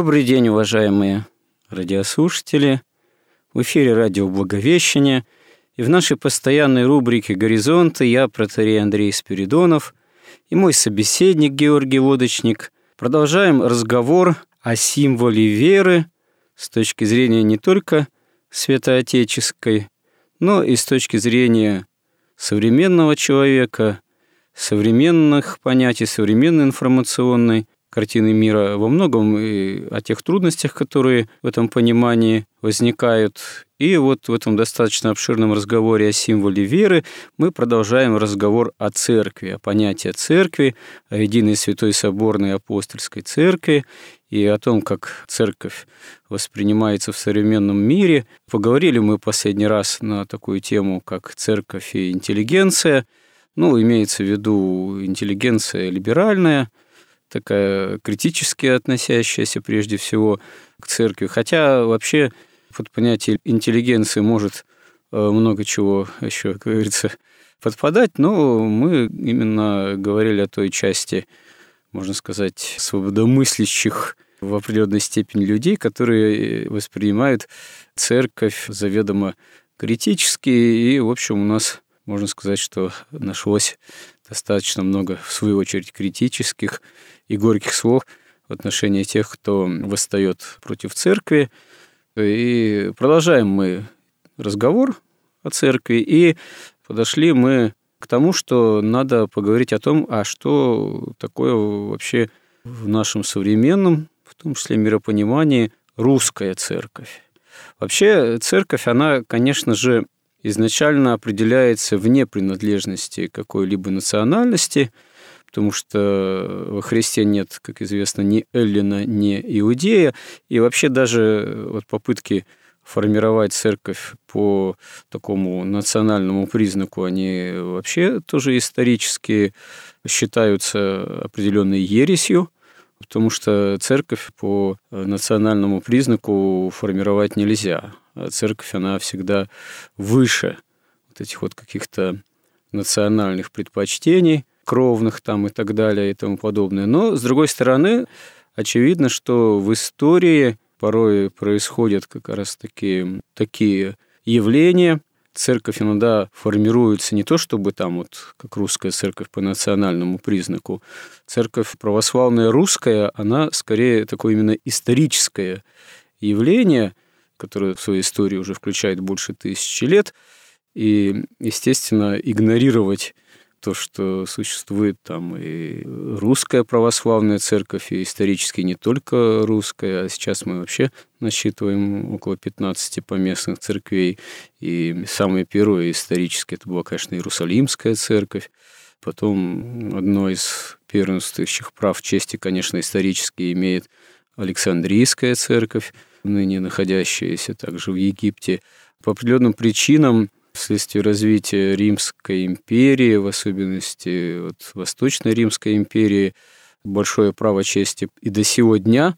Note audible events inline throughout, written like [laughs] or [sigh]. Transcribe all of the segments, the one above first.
Добрый день, уважаемые радиослушатели. В эфире радио «Благовещение» и в нашей постоянной рубрике «Горизонты» я, протерей Андрей Спиридонов, и мой собеседник Георгий Лодочник продолжаем разговор о символе веры с точки зрения не только святоотеческой, но и с точки зрения современного человека, современных понятий, современной информационной картины мира во многом и о тех трудностях, которые в этом понимании возникают. И вот в этом достаточно обширном разговоре о символе веры мы продолжаем разговор о церкви, о понятии церкви, о единой святой соборной апостольской церкви и о том, как церковь воспринимается в современном мире. Поговорили мы последний раз на такую тему, как церковь и интеллигенция. Ну, имеется в виду интеллигенция либеральная – такая критически относящаяся прежде всего к церкви. Хотя вообще под понятие интеллигенции может э, много чего еще, как говорится, подпадать, но мы именно говорили о той части, можно сказать, свободомыслящих в определенной степени людей, которые воспринимают церковь заведомо критически, и, в общем, у нас можно сказать, что нашлось достаточно много, в свою очередь, критических и горьких слов в отношении тех, кто восстает против церкви. И продолжаем мы разговор о церкви, и подошли мы к тому, что надо поговорить о том, а что такое вообще в нашем современном, в том числе миропонимании, русская церковь. Вообще церковь, она, конечно же, изначально определяется вне принадлежности какой-либо национальности, потому что во Христе нет, как известно, ни Эллина, ни Иудея, и вообще даже вот попытки формировать церковь по такому национальному признаку, они вообще тоже исторически считаются определенной ересью, потому что церковь по национальному признаку формировать нельзя. А церковь, она всегда выше вот этих вот каких-то национальных предпочтений, кровных там и так далее и тому подобное. Но, с другой стороны, очевидно, что в истории порой происходят как раз таки такие явления, церковь иногда формируется не то, чтобы там вот как русская церковь по национальному признаку. Церковь православная русская, она скорее такое именно историческое явление – которая в своей истории уже включает больше тысячи лет, и, естественно, игнорировать то, что существует там и русская православная церковь, и исторически не только русская, а сейчас мы вообще насчитываем около 15 поместных церквей. И самое первое исторически это была, конечно, Иерусалимская церковь. Потом одно из первенствующих прав чести, конечно, исторически имеет Александрийская церковь, ныне находящиеся также в Египте, по определенным причинам вследствие развития Римской империи, в особенности вот, Восточной Римской империи, большое право чести. И до сего дня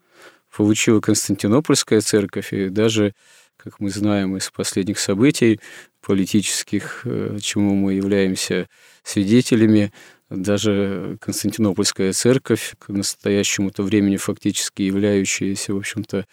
получила Константинопольская церковь, и даже, как мы знаем из последних событий политических, э, чему мы являемся свидетелями, даже Константинопольская церковь, к настоящему-то времени фактически являющаяся, в общем-то,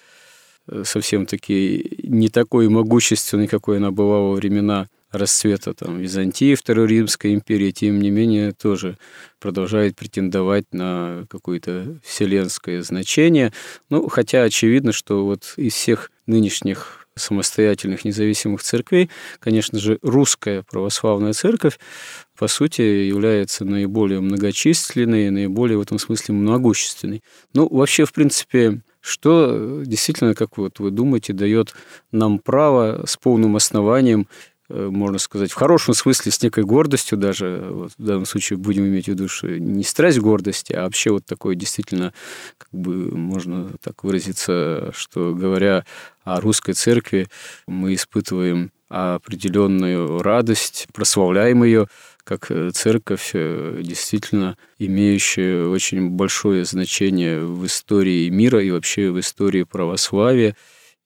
совсем-таки не такой могущественной, какой она была во времена расцвета там, Византии, Второй Римской империи, тем не менее тоже продолжает претендовать на какое-то вселенское значение. Ну, хотя очевидно, что вот из всех нынешних самостоятельных независимых церквей, конечно же, русская православная церковь, по сути, является наиболее многочисленной, наиболее в этом смысле могущественной. Ну, вообще, в принципе, что действительно, как вот вы думаете, дает нам право с полным основанием Э, можно сказать, в хорошем смысле, с некой гордостью даже, вот в данном случае будем иметь в виду, что не страсть гордости, а вообще вот такое действительно, как бы можно так выразиться, что говоря о русской церкви, мы испытываем определенную радость, прославляем ее как э, церковь, э, действительно имеющая очень большое значение в истории мира и вообще в истории православия.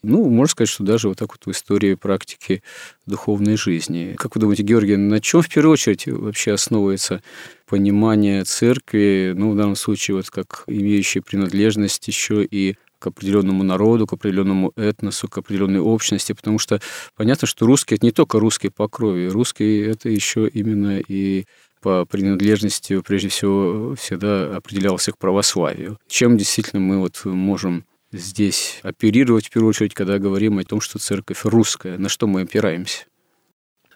Ну, можно сказать, что даже вот так вот в истории практики духовной жизни. Как вы думаете, Георгий, на чем в первую очередь вообще основывается понимание церкви, ну, в данном случае, вот как имеющей принадлежность еще и к определенному народу, к определенному этносу, к определенной общности, потому что понятно, что русский это не только русский по крови, русский это еще именно и по принадлежности, прежде всего, всегда определялся к православию. Чем действительно мы вот можем здесь оперировать, в первую очередь, когда говорим о том, что церковь русская, на что мы опираемся?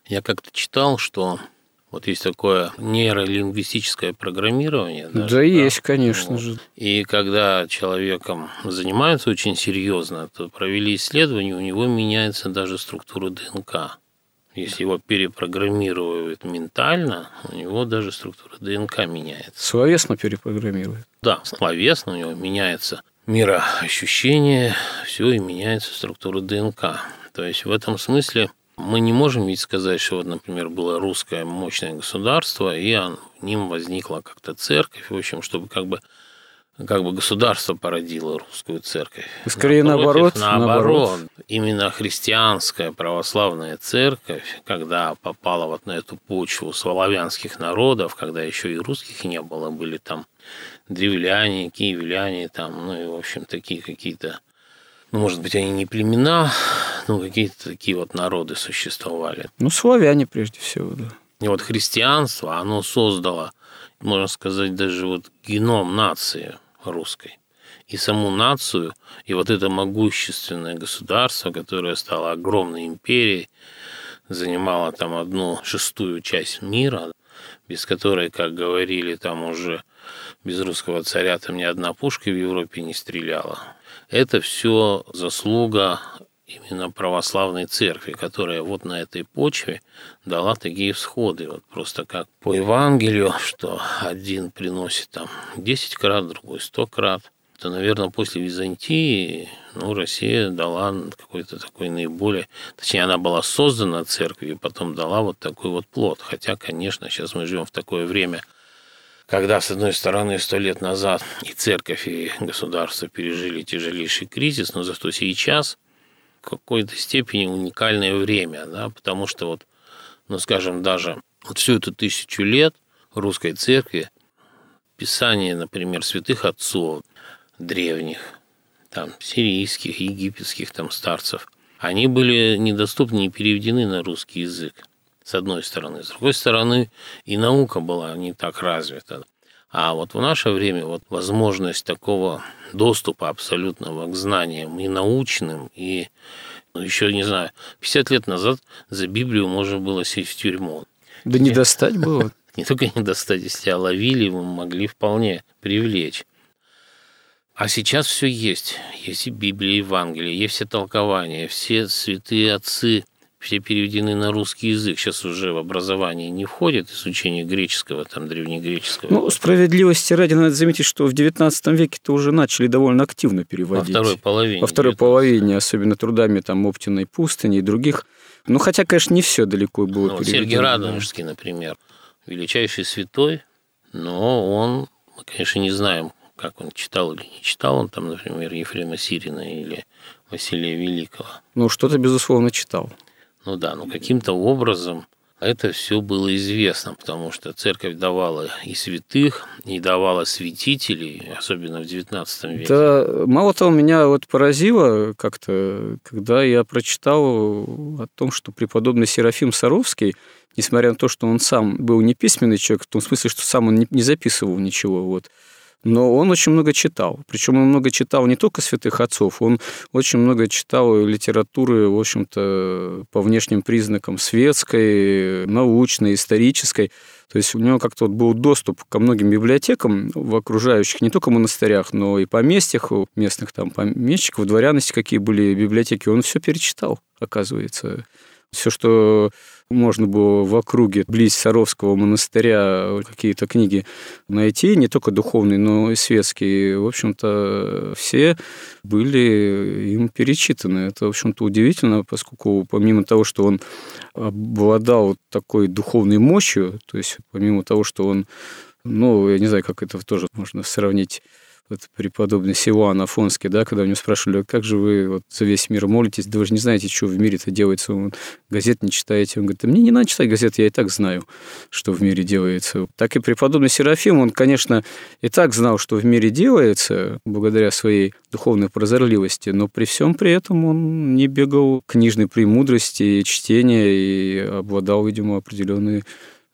Я как-то читал, что вот есть такое нейролингвистическое программирование. Даже, да, да, есть, конечно вот. же. И когда человеком занимаются очень серьезно, то провели исследование, у него меняется даже структура ДНК. Если его перепрограммируют ментально, у него даже структура ДНК меняется. Словесно перепрограммируют? Да, словесно у него меняется мироощущение, все и меняется структура ДНК. То есть в этом смысле мы не можем ведь сказать, что вот, например, было русское мощное государство, и в ним возникла как-то церковь, в общем, чтобы как бы как бы государство породило русскую церковь. Скорее Напротив, наоборот. Наоборот. Именно христианская православная церковь, когда попала вот на эту почву славянских народов, когда еще и русских не было, были там древляне, киевляне, там, ну и, в общем, такие какие-то, ну, может быть, они не племена, ну, какие-то такие вот народы существовали. Ну, славяне, прежде всего, да. И вот христианство, оно создало, можно сказать, даже вот геном нации русской. И саму нацию, и вот это могущественное государство, которое стало огромной империей, занимало там одну шестую часть мира, без которой, как говорили там уже без русского царя там ни одна пушка в Европе не стреляла. Это все заслуга именно православной церкви, которая вот на этой почве дала такие всходы. Вот просто как по Евангелию, что один приносит там 10 крат, другой 100 крат. То, наверное, после Византии ну, Россия дала какой-то такой наиболее... Точнее, она была создана церковью, потом дала вот такой вот плод. Хотя, конечно, сейчас мы живем в такое время – когда, с одной стороны, сто лет назад и церковь, и государство пережили тяжелейший кризис, но зато сейчас какой-то степени уникальное время, да, потому что вот, ну, скажем, даже вот всю эту тысячу лет русской церкви писание, например, святых отцов древних, там, сирийских, египетских там старцев, они были недоступны и переведены на русский язык с одной стороны. С другой стороны, и наука была не так развита. А вот в наше время вот возможность такого доступа абсолютного к знаниям и научным, и ну, еще, не знаю, 50 лет назад за Библию можно было сесть в тюрьму. Да не достать было. [laughs] Не только не достать, если тебя ловили, вы могли вполне привлечь. А сейчас все есть. Есть и Библия, и Евангелие, есть все толкования, все святые отцы – все переведены на русский язык. Сейчас уже в образование не входит изучение греческого, там, древнегреческого. Ну, справедливости ради надо заметить, что в XIX веке-то уже начали довольно активно переводить. Во второй половине. Во второй 19. половине, особенно трудами там Оптиной пустыни и других. Ну, хотя, конечно, не все далеко было ну, переведено. Сергей Радонежский, например, величайший святой, но он, мы, конечно, не знаем, как он читал или не читал, он там, например, Ефрема Сирина или Василия Великого. Ну, что-то, безусловно, читал. Ну да, но каким-то образом это все было известно, потому что церковь давала и святых, и давала святителей, особенно в XIX веке. Да, мало того, меня вот поразило как-то, когда я прочитал о том, что преподобный Серафим Саровский, несмотря на то, что он сам был не письменный человек, в том смысле, что сам он не записывал ничего, вот, Но он очень много читал. Причем он много читал не только святых отцов, он очень много читал литературы, в общем-то, по внешним признакам светской, научной, исторической. То есть у него как-то вот был доступ ко многим библиотекам в окружающих, не только монастырях, но и поместьях, у местных там помещиков, дворяности, какие были библиотеки. Он все перечитал, оказывается. Все, что можно было в округе близ Саровского монастыря какие-то книги найти, не только духовные, но и светские. В общем-то, все были им перечитаны. Это, в общем-то, удивительно, поскольку помимо того, что он обладал такой духовной мощью, то есть помимо того, что он ну, я не знаю, как это тоже можно сравнить вот преподобный Силуан Афонский, да, когда у него спрашивали, «А как же вы вот за весь мир молитесь, да вы же не знаете, что в мире-то делается, он, газет не читаете. Он говорит, да мне не надо читать газет, я и так знаю, что в мире делается. Так и преподобный Серафим, он, конечно, и так знал, что в мире делается, благодаря своей духовной прозорливости, но при всем при этом он не бегал книжной премудрости, чтения и обладал, видимо, определенной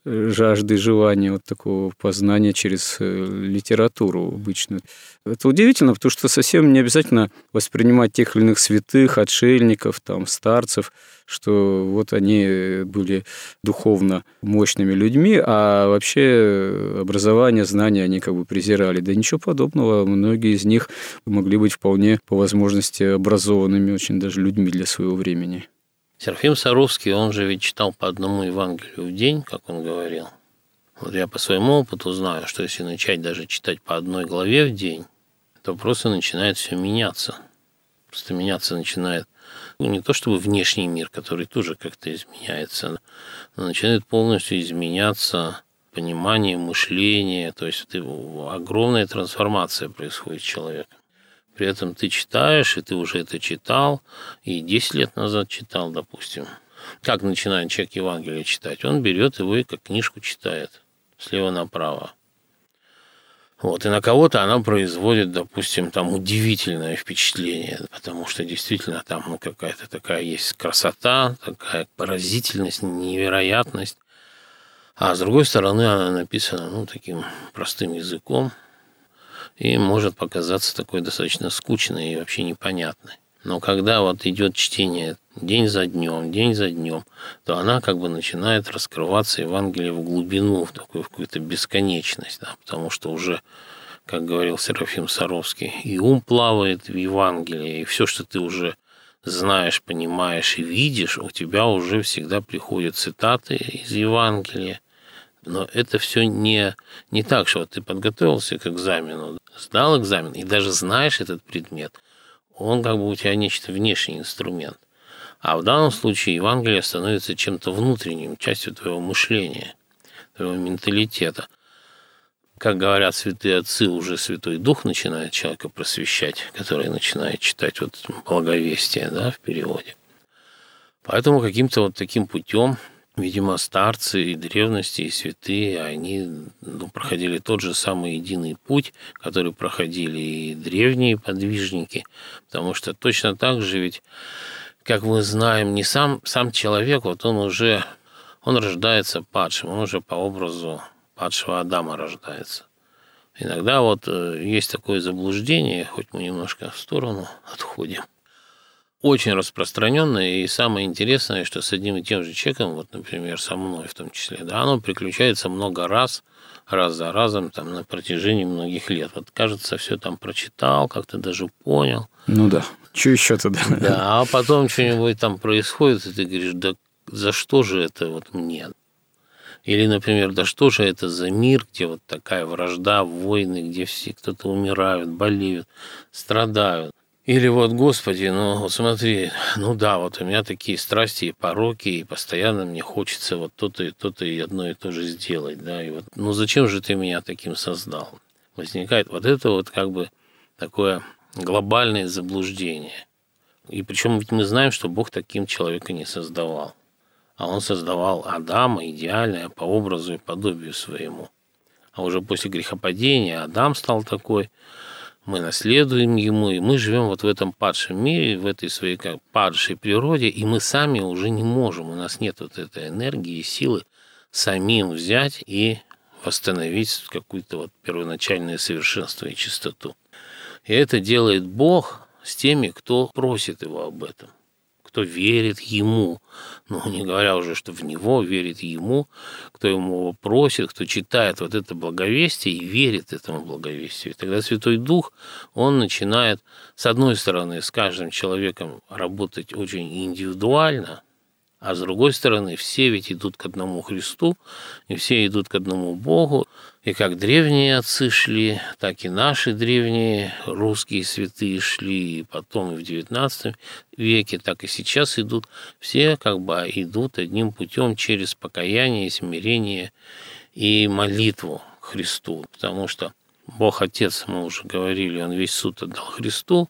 жажды, желания вот такого познания через э, литературу обычную. Это удивительно, потому что совсем не обязательно воспринимать тех или иных святых, отшельников, там, старцев, что вот они были духовно мощными людьми, а вообще образование, знания они как бы презирали. Да ничего подобного. Многие из них могли быть вполне по возможности образованными очень даже людьми для своего времени. Серафим Саровский, он же ведь читал по одному Евангелию в день, как он говорил. Вот я по своему опыту знаю, что если начать даже читать по одной главе в день, то просто начинает все меняться. Просто меняться начинает ну, не то чтобы внешний мир, который тоже как-то изменяется, но начинает полностью изменяться понимание, мышление, то есть это огромная трансформация происходит с человеком. При этом ты читаешь, и ты уже это читал, и 10 лет назад читал, допустим. Как начинает человек Евангелие читать? Он берет его и как книжку читает слева направо. Вот, и на кого-то она производит, допустим, там удивительное впечатление, потому что действительно там ну, какая-то такая есть красота, такая поразительность, невероятность. А с другой стороны, она написана ну, таким простым языком, и может показаться такой достаточно скучной и вообще непонятной. Но когда вот идет чтение день за днем, день за днем, то она как бы начинает раскрываться Евангелие в глубину, в такую в какую-то бесконечность, да, потому что уже, как говорил Серафим Саровский, и ум плавает в Евангелии, и все, что ты уже знаешь, понимаешь и видишь, у тебя уже всегда приходят цитаты из Евангелия, но это все не, не так, что вот ты подготовился к экзамену, сдал экзамен и даже знаешь этот предмет, он как бы у тебя нечто внешний инструмент. А в данном случае Евангелие становится чем-то внутренним, частью твоего мышления, твоего менталитета. Как говорят святые отцы, уже Святой Дух начинает человека просвещать, который начинает читать вот благовестие да, в переводе. Поэтому каким-то вот таким путем Видимо, старцы и древности, и святые, они ну, проходили тот же самый единый путь, который проходили и древние подвижники, потому что точно так же ведь, как мы знаем, не сам, сам человек, вот он уже, он рождается падшим, он уже по образу падшего Адама рождается. Иногда вот э, есть такое заблуждение, хоть мы немножко в сторону отходим, очень распространенное, и самое интересное, что с одним и тем же человеком, вот, например, со мной в том числе, да, оно приключается много раз, раз за разом, там, на протяжении многих лет. Вот, кажется, все там прочитал, как-то даже понял. Ну да, что еще тогда? Да, а потом что-нибудь там происходит, и ты говоришь, да за что же это вот мне? Или, например, да что же это за мир, где вот такая вражда, войны, где все кто-то умирают, болеют, страдают. Или вот, Господи, ну смотри, ну да, вот у меня такие страсти и пороки, и постоянно мне хочется вот то-то и то-то и одно и то же сделать, да, и вот, ну зачем же ты меня таким создал? Возникает вот это вот как бы такое глобальное заблуждение. И причем ведь мы знаем, что Бог таким человека не создавал. А он создавал Адама идеальное по образу и подобию своему. А уже после грехопадения Адам стал такой, мы наследуем ему, и мы живем вот в этом падшем мире, в этой своей как падшей природе, и мы сами уже не можем, у нас нет вот этой энергии и силы самим взять и восстановить какую-то вот первоначальное совершенство и чистоту. И это делает Бог с теми, кто просит его об этом кто верит ему. Ну, не говоря уже, что в него верит ему, кто ему просит, кто читает вот это благовестие и верит этому благовестию. И тогда Святой Дух, он начинает, с одной стороны, с каждым человеком работать очень индивидуально – а с другой стороны, все ведь идут к одному Христу, и все идут к одному Богу. И как древние отцы шли, так и наши древние русские святые шли, и потом и в XIX веке, так и сейчас идут. Все как бы идут одним путем через покаяние, смирение и молитву Христу. Потому что Бог Отец, мы уже говорили, Он весь суд отдал Христу,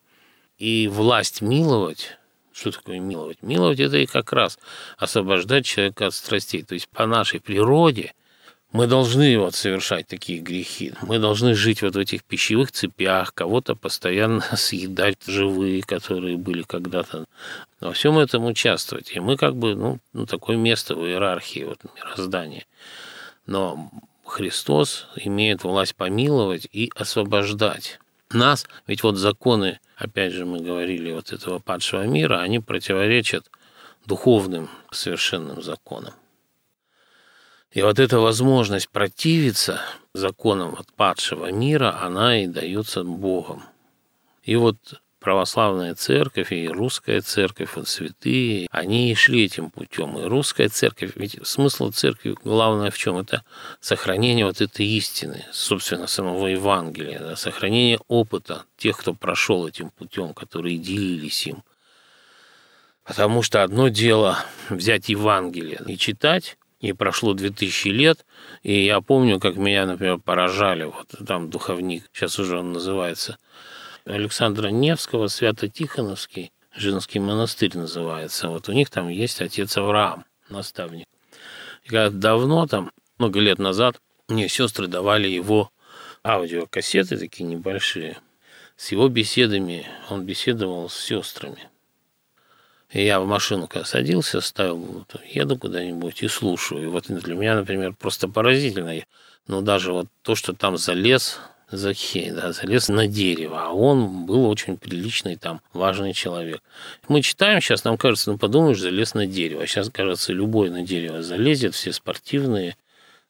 и власть миловать что такое миловать? Миловать – это и как раз освобождать человека от страстей. То есть по нашей природе мы должны вот совершать такие грехи. Мы должны жить вот в этих пищевых цепях, кого-то постоянно [laughs] съедать живые, которые были когда-то. Во всем этом участвовать. И мы как бы, ну, ну такое место в иерархии вот, мироздания. Но Христос имеет власть помиловать и освобождать нас. Ведь вот законы опять же, мы говорили, вот этого падшего мира, они противоречат духовным совершенным законам. И вот эта возможность противиться законам от падшего мира, она и дается Богом. И вот православная церковь и русская церковь, вот святые, они и шли этим путем. И русская церковь, ведь смысл церкви главное в чем? Это сохранение вот этой истины, собственно, самого Евангелия, да, сохранение опыта тех, кто прошел этим путем, которые делились им. Потому что одно дело взять Евангелие и читать, и прошло 2000 лет, и я помню, как меня, например, поражали, вот там духовник, сейчас уже он называется – Александра Невского, Свято-Тихоновский, женский монастырь называется. Вот у них там есть отец Авраам, наставник. И когда давно, там, много лет назад, мне сестры давали его аудиокассеты такие небольшие. С его беседами он беседовал с сестрами. Я в машину, когда садился, ставил, еду куда-нибудь и слушаю. И вот для меня, например, просто поразительно. Ну, даже вот то, что там залез Захей, да, залез на дерево, а он был очень приличный там, важный человек. Мы читаем сейчас, нам кажется, ну подумаешь, залез на дерево. А сейчас, кажется, любой на дерево залезет, все спортивные,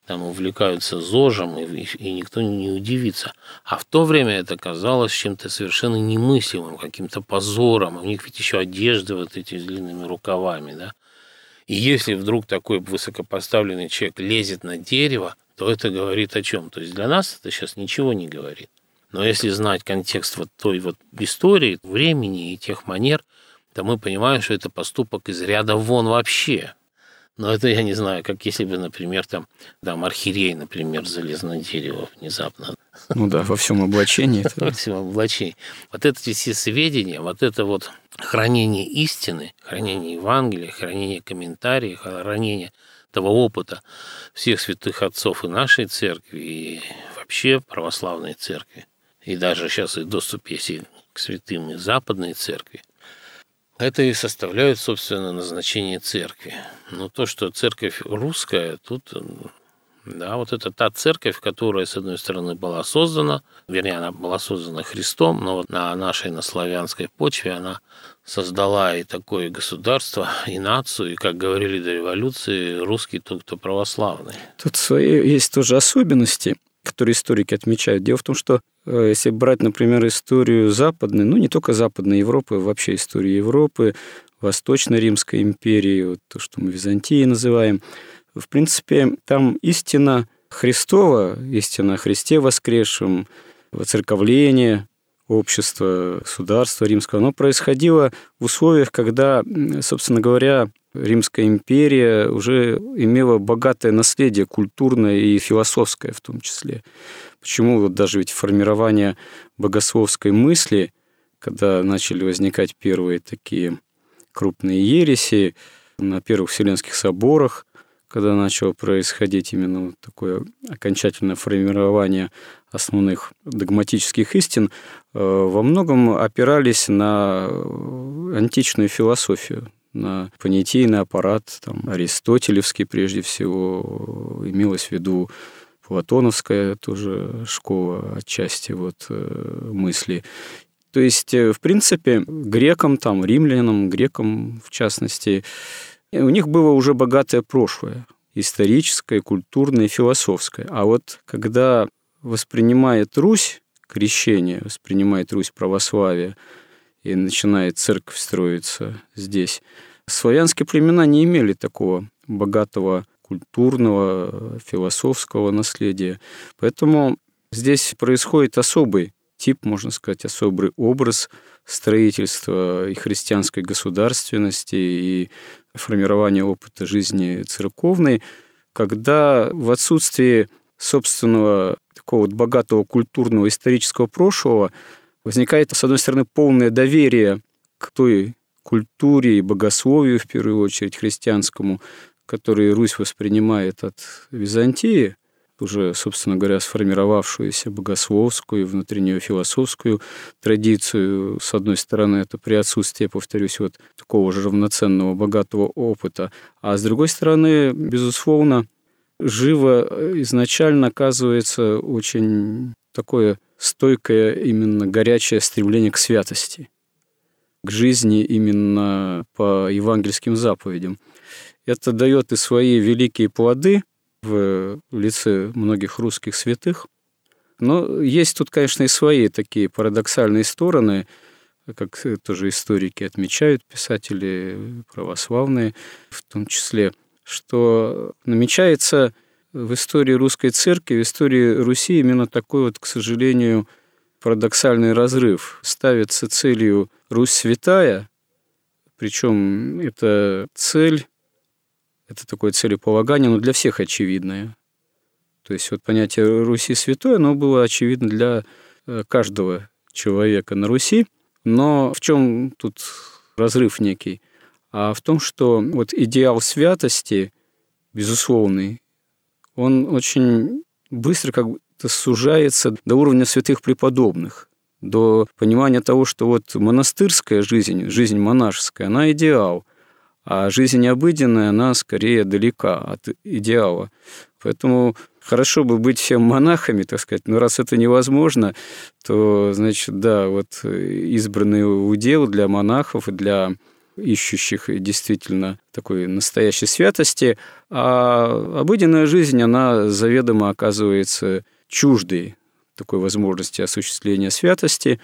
там увлекаются зожем, и, и никто не удивится. А в то время это казалось чем-то совершенно немыслимым, каким-то позором. У них ведь еще одежды вот эти с длинными рукавами, да. И если вдруг такой высокопоставленный человек лезет на дерево, то это говорит о чем? То есть для нас это сейчас ничего не говорит. Но если знать контекст вот той вот истории, времени и тех манер, то мы понимаем, что это поступок из ряда вон вообще. Но это я не знаю, как если бы, например, там, да, архиерей, например, залез на дерево внезапно. Ну да, во всем облачении. [laughs] Во всем облачении. Вот эти все сведения, вот это вот хранение истины, хранение Евангелия, хранение комментариев, хранение того опыта всех святых отцов и нашей церкви, и вообще православной церкви, и даже сейчас и доступ есть и к святым и западной церкви, это и составляет, собственно, назначение церкви. Но то, что церковь русская, тут да, вот это та церковь, которая, с одной стороны, была создана, вернее, она была создана Христом, но вот на нашей, на славянской почве она создала и такое государство, и нацию, и, как говорили до революции, русский тот, кто православный. Тут свои есть тоже особенности, которые историки отмечают. Дело в том, что э, если брать, например, историю западной, ну не только Западной Европы, вообще историю Европы, Восточной Римской империи, вот то, что мы Византией называем – в принципе, там истина Христова, истина о Христе воскресшем, воцерковление общества, государства римского, оно происходило в условиях, когда, собственно говоря, Римская империя уже имела богатое наследие культурное и философское в том числе. Почему вот даже ведь формирование богословской мысли, когда начали возникать первые такие крупные ереси на первых Вселенских соборах – когда начало происходить именно вот такое окончательное формирование основных догматических истин, э, во многом опирались на античную философию, на понятийный аппарат, там, аристотелевский прежде всего, имелось в виду платоновская тоже школа отчасти вот э, мысли. То есть, э, в принципе, грекам, там, римлянам, грекам, в частности, у них было уже богатое прошлое, историческое, культурное, философское. А вот когда воспринимает Русь крещение, воспринимает Русь православие, и начинает церковь строиться здесь, славянские племена не имели такого богатого культурного, философского наследия. Поэтому здесь происходит особый тип, можно сказать, особый образ строительства и христианской государственности, и формирования опыта жизни церковной, когда в отсутствии собственного такого вот богатого культурного исторического прошлого возникает, с одной стороны, полное доверие к той культуре и богословию, в первую очередь, христианскому, которые Русь воспринимает от Византии, уже, собственно говоря, сформировавшуюся богословскую, внутреннюю философскую традицию. С одной стороны, это при отсутствии, повторюсь, вот такого же равноценного, богатого опыта. А с другой стороны, безусловно, живо изначально оказывается очень такое стойкое, именно горячее стремление к святости, к жизни именно по евангельским заповедям. Это дает и свои великие плоды в лице многих русских святых. Но есть тут, конечно, и свои такие парадоксальные стороны, как тоже историки отмечают, писатели православные в том числе, что намечается в истории русской церкви, в истории Руси именно такой вот, к сожалению, парадоксальный разрыв. Ставится целью Русь святая, причем эта цель это такое целеполагание, но для всех очевидное. То есть вот понятие Руси святой, оно было очевидно для э, каждого человека на Руси. Но в чем тут разрыв некий? А в том, что вот идеал святости, безусловный, он очень быстро как то сужается до уровня святых преподобных, до понимания того, что вот монастырская жизнь, жизнь монашеская, она идеал – а жизнь обыденная, она скорее далека от идеала. Поэтому хорошо бы быть всем монахами, так сказать, но раз это невозможно, то, значит, да, вот избранный удел для монахов и для ищущих действительно такой настоящей святости, а обыденная жизнь, она заведомо оказывается чуждой такой возможности осуществления святости,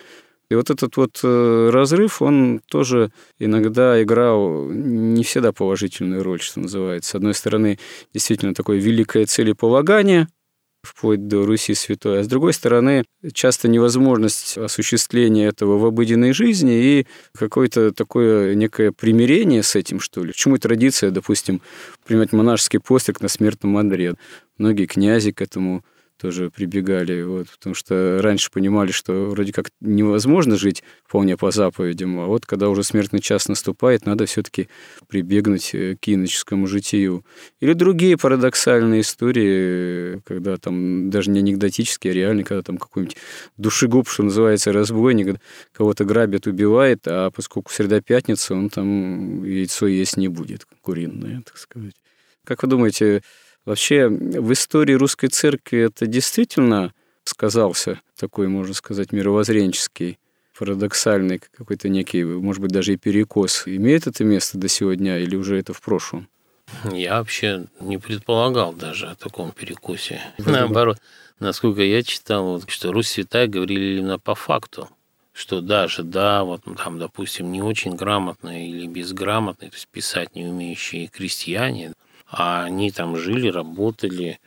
и вот этот вот э, разрыв, он тоже иногда играл не всегда положительную роль, что называется. С одной стороны, действительно такое великое целеполагание, вплоть до Руси святой, а с другой стороны, часто невозможность осуществления этого в обыденной жизни и какое-то такое некое примирение с этим, что ли. Почему традиция, допустим, принимать монашеский постриг на смертном Андре? Многие князи к этому тоже прибегали, вот, потому что раньше понимали, что вроде как невозможно жить вполне по заповедям, а вот когда уже смертный час наступает, надо все-таки прибегнуть э, к иноческому житию. Или другие парадоксальные истории, когда там даже не анекдотические, а реальные, когда там какой-нибудь душегуб, что называется, разбойник, кого-то грабит, убивает, а поскольку среда-пятница, он там яйцо есть не будет, куриное, так сказать. Как вы думаете, Вообще в истории русской церкви это действительно сказался такой, можно сказать, мировоззренческий, парадоксальный какой-то некий, может быть, даже и перекос. Имеет это место до сегодня или уже это в прошлом? Я вообще не предполагал даже о таком перекосе. Наоборот, насколько я читал, что Русь святая говорили именно по факту что даже, да, вот там, допустим, не очень грамотные или безграмотные, то есть писать не умеющие крестьяне, а они там жили, работали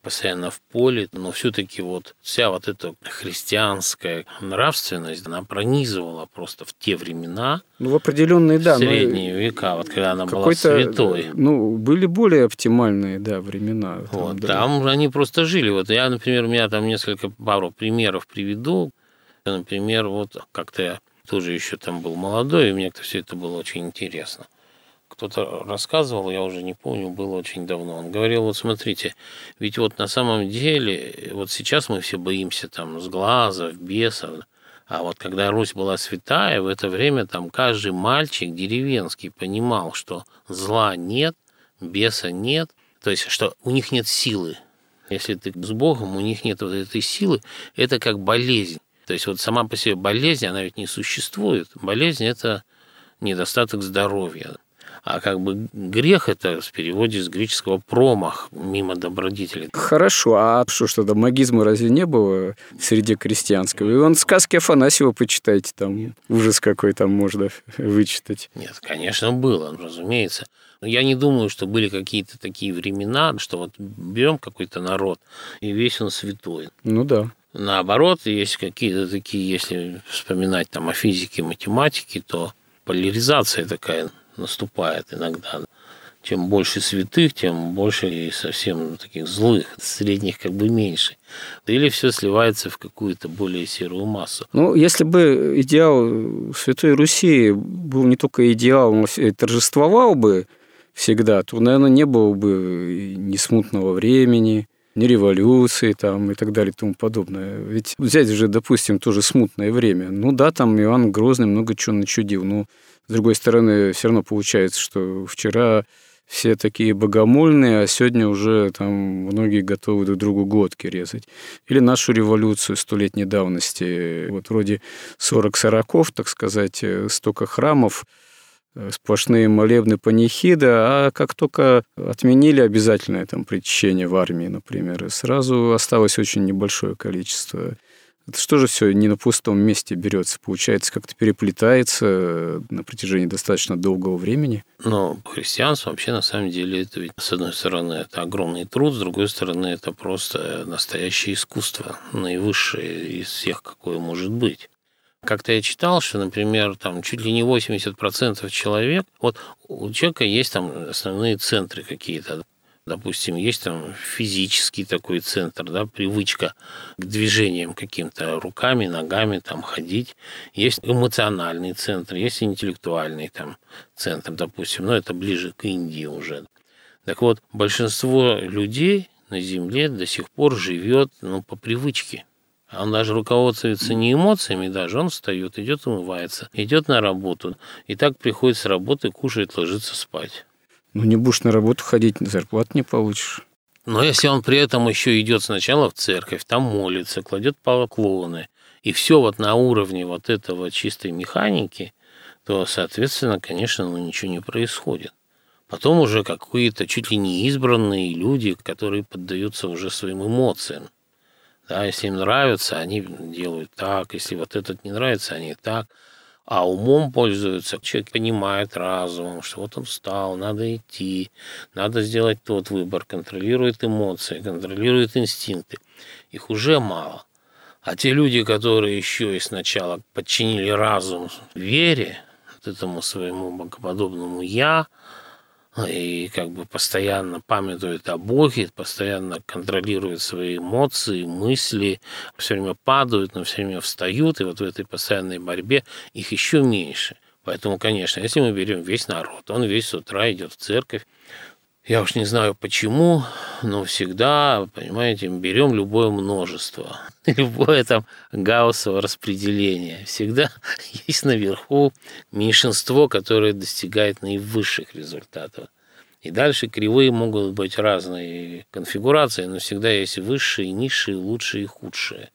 постоянно в поле, но все-таки вот вся вот эта христианская нравственность, она пронизывала просто в те времена, ну, в определенные, да, средние но века, вот когда она была святой. Ну, были более оптимальные, да, времена. Там, вот, да. там они просто жили. Вот я, например, у меня там несколько, пару примеров приведу. Например, вот как-то я тоже еще там был молодой, и мне все это было очень интересно кто-то рассказывал, я уже не помню, было очень давно. Он говорил, вот смотрите, ведь вот на самом деле, вот сейчас мы все боимся там с глаза, бесов, а вот когда Русь была святая, в это время там каждый мальчик деревенский понимал, что зла нет, беса нет, то есть что у них нет силы Если ты с Богом, у них нет вот этой силы, это как болезнь. То есть вот сама по себе болезнь, она ведь не существует. Болезнь – это недостаток здоровья. А как бы грех это в переводе с греческого промах мимо добродетели. Хорошо, а что ж тогда магизма разве не было среди крестьянского? И он сказки Афанасьева почитайте, там ужас какой там можно вычитать. Нет, конечно, было, разумеется. Но я не думаю, что были какие-то такие времена, что вот берем какой-то народ, и весь он святой. Ну да. Наоборот, есть какие-то такие, если вспоминать там о физике, математике, то поляризация такая наступает иногда. Чем больше святых, тем больше и совсем таких злых, средних как бы меньше. Или все сливается в какую-то более серую массу. Ну, если бы идеал Святой Руси был не только идеал, но и торжествовал бы всегда, то, наверное, не было бы ни смутного времени, ни революции там и так далее и тому подобное. Ведь взять же, допустим, тоже смутное время. Ну да, там Иоанн Грозный много чего начудил, но с другой стороны, все равно получается, что вчера все такие богомольные, а сегодня уже там многие готовы друг другу глотки резать. Или нашу революцию столетней давности, вот вроде 40 сороков, так сказать, э, столько храмов, сплошные молебны панихида, а как только отменили обязательное там причащение в армии, например, сразу осталось очень небольшое количество это что же все не на пустом месте берется? Получается, как-то переплетается э, на протяжении достаточно долгого времени? Но христианство вообще на самом деле это ведь, с одной стороны, это огромный труд, с другой стороны, это просто настоящее искусство, наивысшее из всех, какое может быть. Как-то я читал, что, например, там чуть ли не 80% человек, вот у человека есть там основные центры какие-то, Допустим, есть там физический такой центр, да, привычка к движениям каким-то руками, ногами, там ходить. Есть эмоциональный центр, есть интеллектуальный там центр, допустим, но это ближе к Индии уже. Так вот, большинство людей на Земле до сих пор живет ну, по привычке. Он даже руководствуется не эмоциями даже, он встает, идет умывается, идет на работу, и так приходит с работы, кушает, ложится спать. Ну, не будешь на работу ходить, зарплату не получишь. Но если он при этом еще идет сначала в церковь, там молится, кладет поклоны, и все вот на уровне вот этого чистой механики, то, соответственно, конечно, ну, ничего не происходит. Потом уже какие-то чуть ли не избранные люди, которые поддаются уже своим эмоциям. Да, если им нравится, они делают так, если вот этот не нравится, они так а умом пользуются. Человек понимает разумом, что вот он встал, надо идти, надо сделать тот выбор, контролирует эмоции, контролирует инстинкты. Их уже мало. А те люди, которые еще и сначала подчинили разум вере, вот этому своему богоподобному «я», и как бы постоянно памятует о Боге, постоянно контролирует свои эмоции, мысли, все время падают, но все время встают, и вот в этой постоянной борьбе их еще меньше. Поэтому, конечно, если мы берем весь народ, он весь с утра идет в церковь, я уж не знаю почему, но всегда, понимаете, берем любое множество, [laughs] любое там гауссово распределение. Всегда [laughs] есть наверху меньшинство, которое достигает наивысших результатов. И дальше кривые могут быть разные конфигурации, но всегда есть высшие, низшие, лучшие и худшие.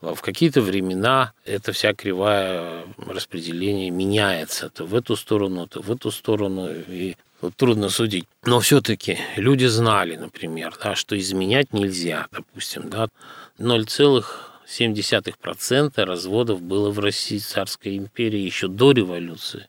В какие-то времена эта вся кривая распределения меняется то в эту сторону, то в эту сторону. И Тут трудно судить. Но все-таки люди знали, например, да, что изменять нельзя, допустим, да, 0,7% разводов было в России царской империи еще до революции.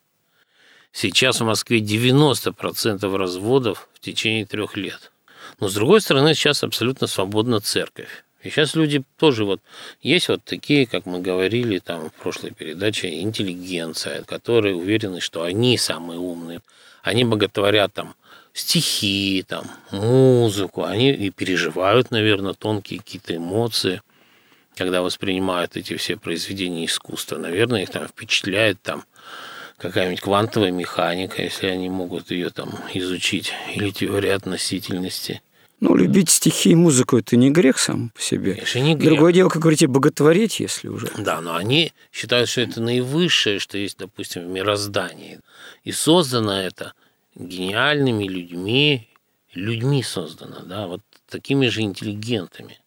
Сейчас в Москве 90% разводов в течение трех лет. Но, с другой стороны, сейчас абсолютно свободна церковь. И сейчас люди тоже вот есть вот такие, как мы говорили там в прошлой передаче, интеллигенция, которые уверены, что они самые умные. Они боготворят там стихи, там, музыку, они и переживают, наверное, тонкие какие-то эмоции, когда воспринимают эти все произведения искусства. Наверное, их там впечатляет там какая-нибудь квантовая механика, если они могут ее там изучить, или теория относительности. Ну, любить стихи и музыку – это не грех сам по себе. Конечно, не грех. Другое дело, как говорите, боготворить, если уже. Да, но они считают, что это наивысшее, что есть, допустим, в мироздании. И создано это гениальными людьми, людьми создано, да, вот такими же интеллигентами.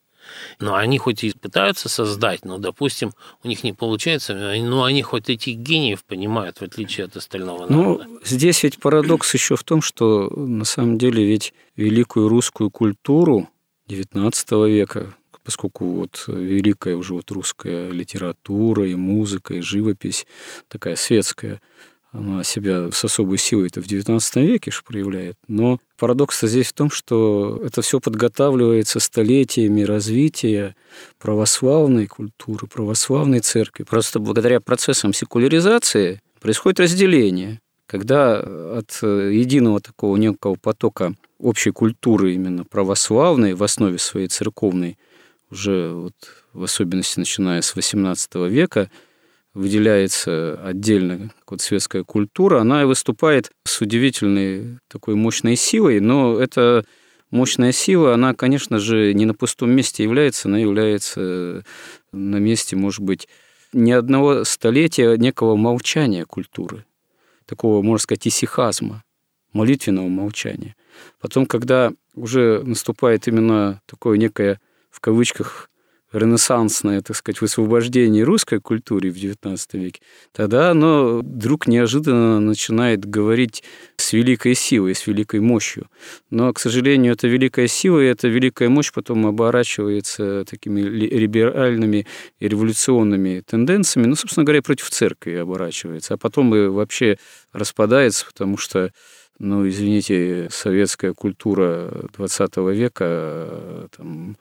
Но они хоть и пытаются создать, но, допустим, у них не получается, но они хоть этих гениев понимают, в отличие от остального ну, народа. Ну, здесь ведь парадокс еще в том, что на самом деле ведь великую русскую культуру XIX века, поскольку вот великая уже вот русская литература и музыка, и живопись такая светская, она себя с особой силой это в XIX веке же проявляет. Но парадокс здесь в том, что это все подготавливается столетиями развития православной культуры, православной церкви. Просто благодаря процессам секуляризации происходит разделение, когда от единого такого некого потока общей культуры именно православной в основе своей церковной, уже вот в особенности начиная с XVIII века, выделяется отдельно вот светская культура, она и выступает с удивительной такой мощной силой, но эта мощная сила, она, конечно же, не на пустом месте является, она является на месте, может быть, не одного столетия некого молчания культуры, такого, можно сказать, исихазма, молитвенного молчания. Потом, когда уже наступает именно такое некое, в кавычках, ренессансное, так сказать, высвобождение русской культуры в XIX веке, тогда оно вдруг неожиданно начинает говорить с великой силой, с великой мощью. Но, к сожалению, эта великая сила и эта великая мощь потом оборачивается такими либеральными и революционными тенденциями, ну, собственно говоря, против церкви оборачивается, а потом и вообще распадается, потому что ну, извините, советская культура 20 века, там,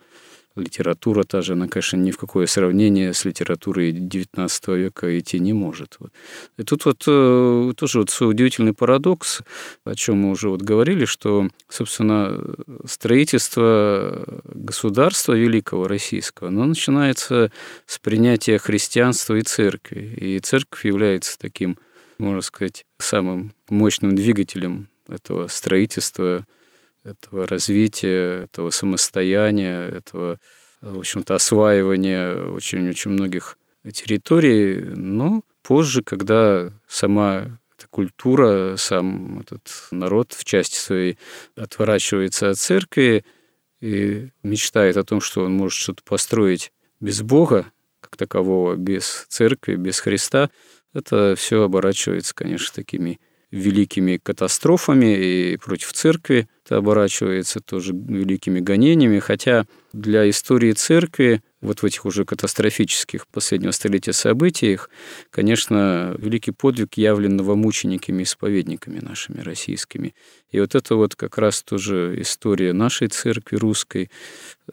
литература та же, она, конечно, ни в какое сравнение с литературой XIX века идти не может. И тут вот э, тоже вот удивительный парадокс, о чем мы уже вот говорили, что, собственно, строительство государства великого российского, оно начинается с принятия христианства и церкви. И церковь является таким, можно сказать, самым мощным двигателем этого строительства этого развития, этого самостояния, этого, в общем-то, осваивания очень-очень многих территорий. Но позже, когда сама эта культура, сам этот народ в части своей отворачивается от церкви и мечтает о том, что он может что-то построить без Бога, как такового, без церкви, без Христа, это все оборачивается, конечно, такими великими катастрофами и против церкви это оборачивается тоже великими гонениями, хотя для истории церкви вот в этих уже катастрофических последнего столетия событиях, конечно, великий подвиг явлен новомучениками-исповедниками нашими российскими. И вот это вот как раз тоже история нашей церкви русской,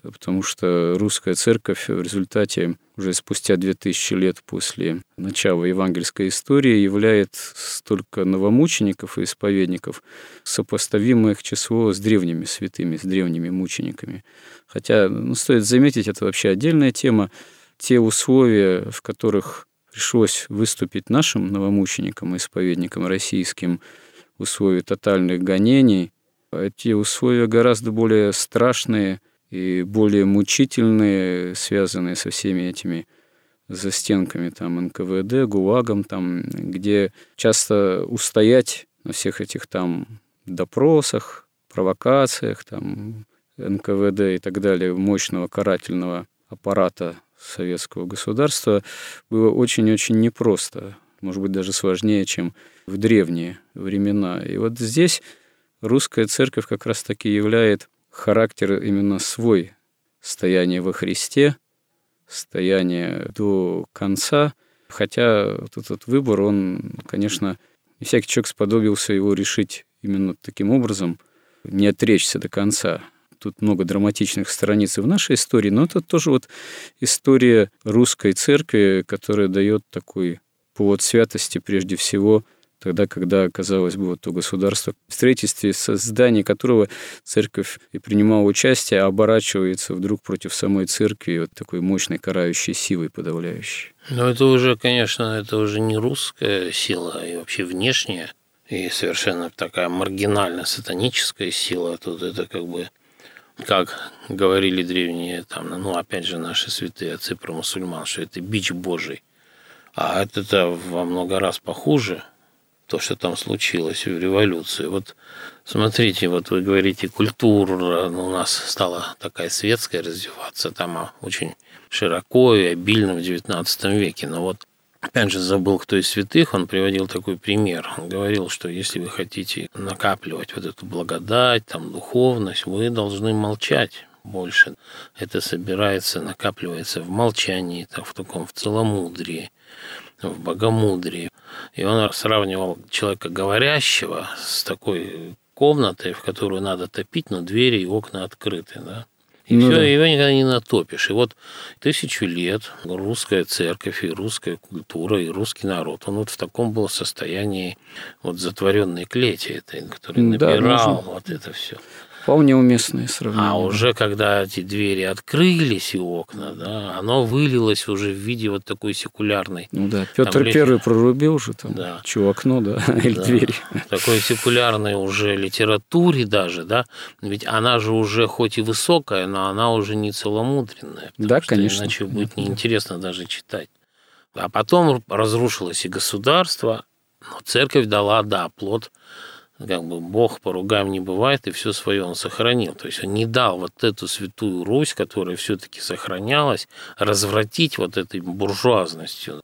потому что русская церковь в результате уже спустя 2000 лет после начала евангельской истории являет столько новомучеников и исповедников, сопоставимое их число с древними святыми, с древними мучениками. Хотя, ну, стоит заметить, это вообще отдельная тема. Те условия, в которых пришлось выступить нашим новомученикам и исповедникам российским в условиях тотальных гонений, эти условия гораздо более страшные и более мучительные, связанные со всеми этими застенками там НКВД, ГУЛАГом, там, где часто устоять на всех этих там допросах, провокациях, там, НКВД и так далее, мощного карательного аппарата советского государства было очень-очень непросто, может быть, даже сложнее, чем в древние времена. И вот здесь русская церковь как раз-таки являет характер именно свой, стояние во Христе, стояние до конца, хотя вот этот выбор, он, конечно, не всякий человек сподобился его решить именно таким образом, не отречься до конца. Тут много драматичных страниц и в нашей истории, но это тоже вот история русской церкви, которая дает такой повод святости прежде всего тогда, когда, казалось бы, вот то государство, в строительстве, создании которого церковь и принимала участие, оборачивается вдруг против самой церкви вот такой мощной карающей силой подавляющей. Но это уже, конечно, это уже не русская сила, а и вообще внешняя, и совершенно такая маргинальная сатаническая сила. Тут это как бы как говорили древние, там, ну, опять же, наши святые отцы про мусульман, что это бич Божий. А это во много раз похуже. то, что там случилось в революции. Вот смотрите, вот вы говорите, культура ну, у нас стала такая светская развиваться, там очень широко и обильно в XIX веке. Но вот опять же забыл, кто из святых, он приводил такой пример. Он говорил, что если вы хотите накапливать вот эту благодать, там, духовность, вы должны молчать больше. Это собирается, накапливается в молчании, так, в таком в целомудрии, в богомудрии. И он сравнивал человека говорящего с такой комнатой, в которую надо топить, но двери и окна открыты. Да? И ну, все, да. его никогда не натопишь. И вот тысячу лет русская церковь и русская культура и русский народ, он вот в таком был состоянии вот затворенной клети, этой, который набирал да, вот это все. Вполне уместное сравнение. А уже когда эти двери открылись и окна, да, оно вылилось уже в виде вот такой секулярной. Ну да, Петр там, Первый прорубил уже там, да. чего окно, да, [laughs] или да. двери. Такой секулярной уже литературе даже, да, ведь она же уже хоть и высокая, но она уже не целомудренная. Да, конечно. Иначе будет неинтересно даже читать. А потом разрушилось и государство, но церковь дала, да, плод как бы Бог по ругам не бывает, и все свое он сохранил. То есть он не дал вот эту святую Русь, которая все-таки сохранялась, развратить вот этой буржуазностью.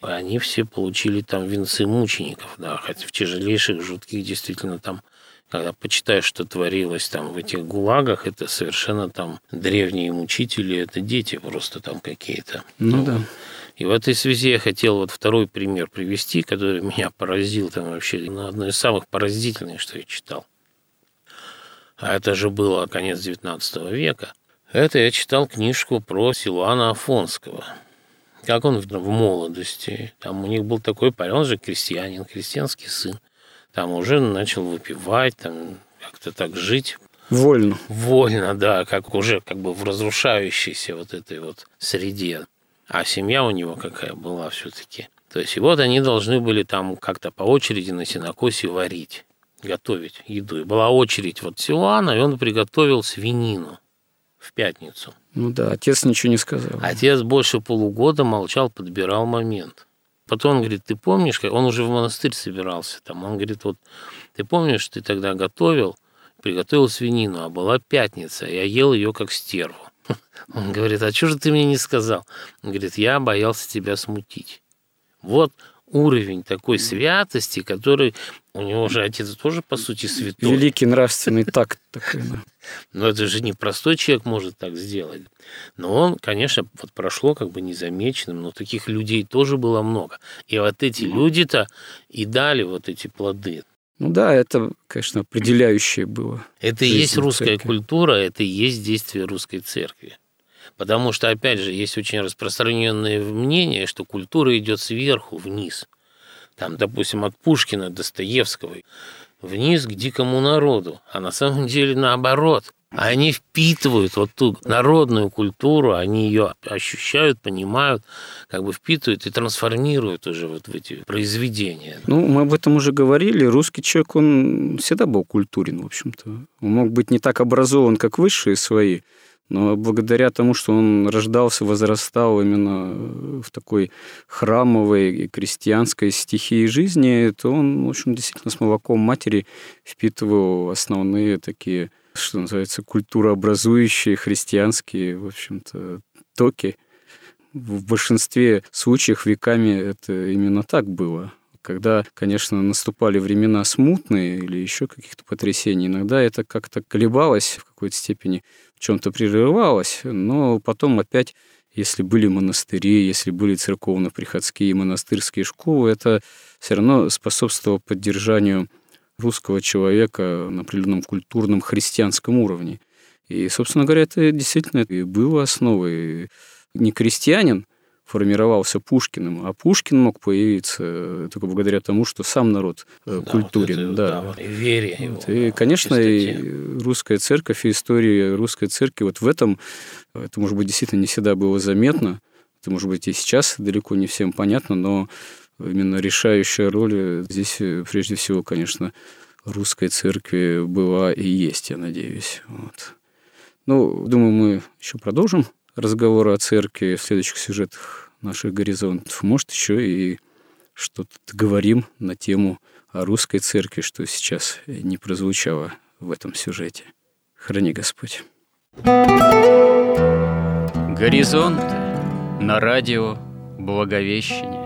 Они все получили там венцы мучеников, да, хотя в тяжелейших, жутких действительно там когда почитаешь, что творилось там в этих гулагах, это совершенно там древние мучители, это дети просто там какие-то. Ну, ну да. И в этой связи я хотел вот второй пример привести, который меня поразил там вообще, ну, одно из самых поразительных, что я читал. А это же было конец XIX века. Это я читал книжку про Силуана Афонского. Как он в молодости. Там у них был такой парень, он же крестьянин, крестьянский сын. Там уже начал выпивать, там как-то так жить. Вольно. Вольно, да, как уже как бы в разрушающейся вот этой вот среде. А семья у него какая была все-таки. То есть и вот они должны были там как-то по очереди на сенокосе варить, готовить еду. И была очередь вот Силуана, и он приготовил свинину в пятницу. Ну да, отец ничего не сказал. Отец больше полугода молчал, подбирал момент. Потом он говорит, ты помнишь, он уже в монастырь собирался там, он говорит, вот ты помнишь, ты тогда готовил, приготовил свинину, а была пятница, я ел ее как стерву. Он говорит, а что же ты мне не сказал? Он говорит, я боялся тебя смутить. Вот уровень такой святости, который у него же отец тоже, по сути, святой. Великий нравственный такт такой. Да. Но это же не простой человек может так сделать. Но он, конечно, вот прошло как бы незамеченным, но таких людей тоже было много. И вот эти люди-то и дали вот эти плоды. Ну да, это, конечно, определяющее было. Это и есть русская церкви. культура, это и есть действие русской церкви. Потому что, опять же, есть очень распространенное мнение, что культура идет сверху вниз. Там, допустим, от Пушкина, Достоевского, вниз к дикому народу. А на самом деле наоборот. Они впитывают вот ту народную культуру, они ее ощущают, понимают, как бы впитывают и трансформируют уже вот в эти произведения. Ну, мы об этом уже говорили. Русский человек, он всегда был культурен, в общем-то. Он мог быть не так образован, как высшие свои, но благодаря тому, что он рождался, возрастал именно в такой храмовой и крестьянской стихии жизни, то он, в общем, действительно с молоком матери впитывал основные такие, что называется, культурообразующие христианские, в общем-то, токи. В большинстве случаев веками это именно так было. Когда, конечно, наступали времена смутные или еще каких-то потрясений, иногда это как-то колебалось в какой-то степени, в чем-то прерывалось, но потом опять если были монастыри, если были церковно-приходские монастырские школы, это все равно способствовало поддержанию русского человека на определенном культурном христианском уровне. И, собственно говоря, это действительно и было основой. Не крестьянин, формировался Пушкиным, а Пушкин мог появиться только благодаря тому, что сам народ э, да, культурен. Вот это, да. да, и вере его, И, конечно, и русская церковь, и история русской церкви вот в этом, это, может быть, действительно не всегда было заметно, это, может быть, и сейчас далеко не всем понятно, но именно решающая роль здесь, э, прежде всего, конечно, русской церкви была и есть, я надеюсь. Вот. Ну, думаю, мы еще продолжим разговоры о церкви в следующих сюжетах наших горизонтов. Может, еще и что-то говорим на тему о русской церкви, что сейчас не прозвучало в этом сюжете. Храни Господь. Горизонт на радио Благовещение.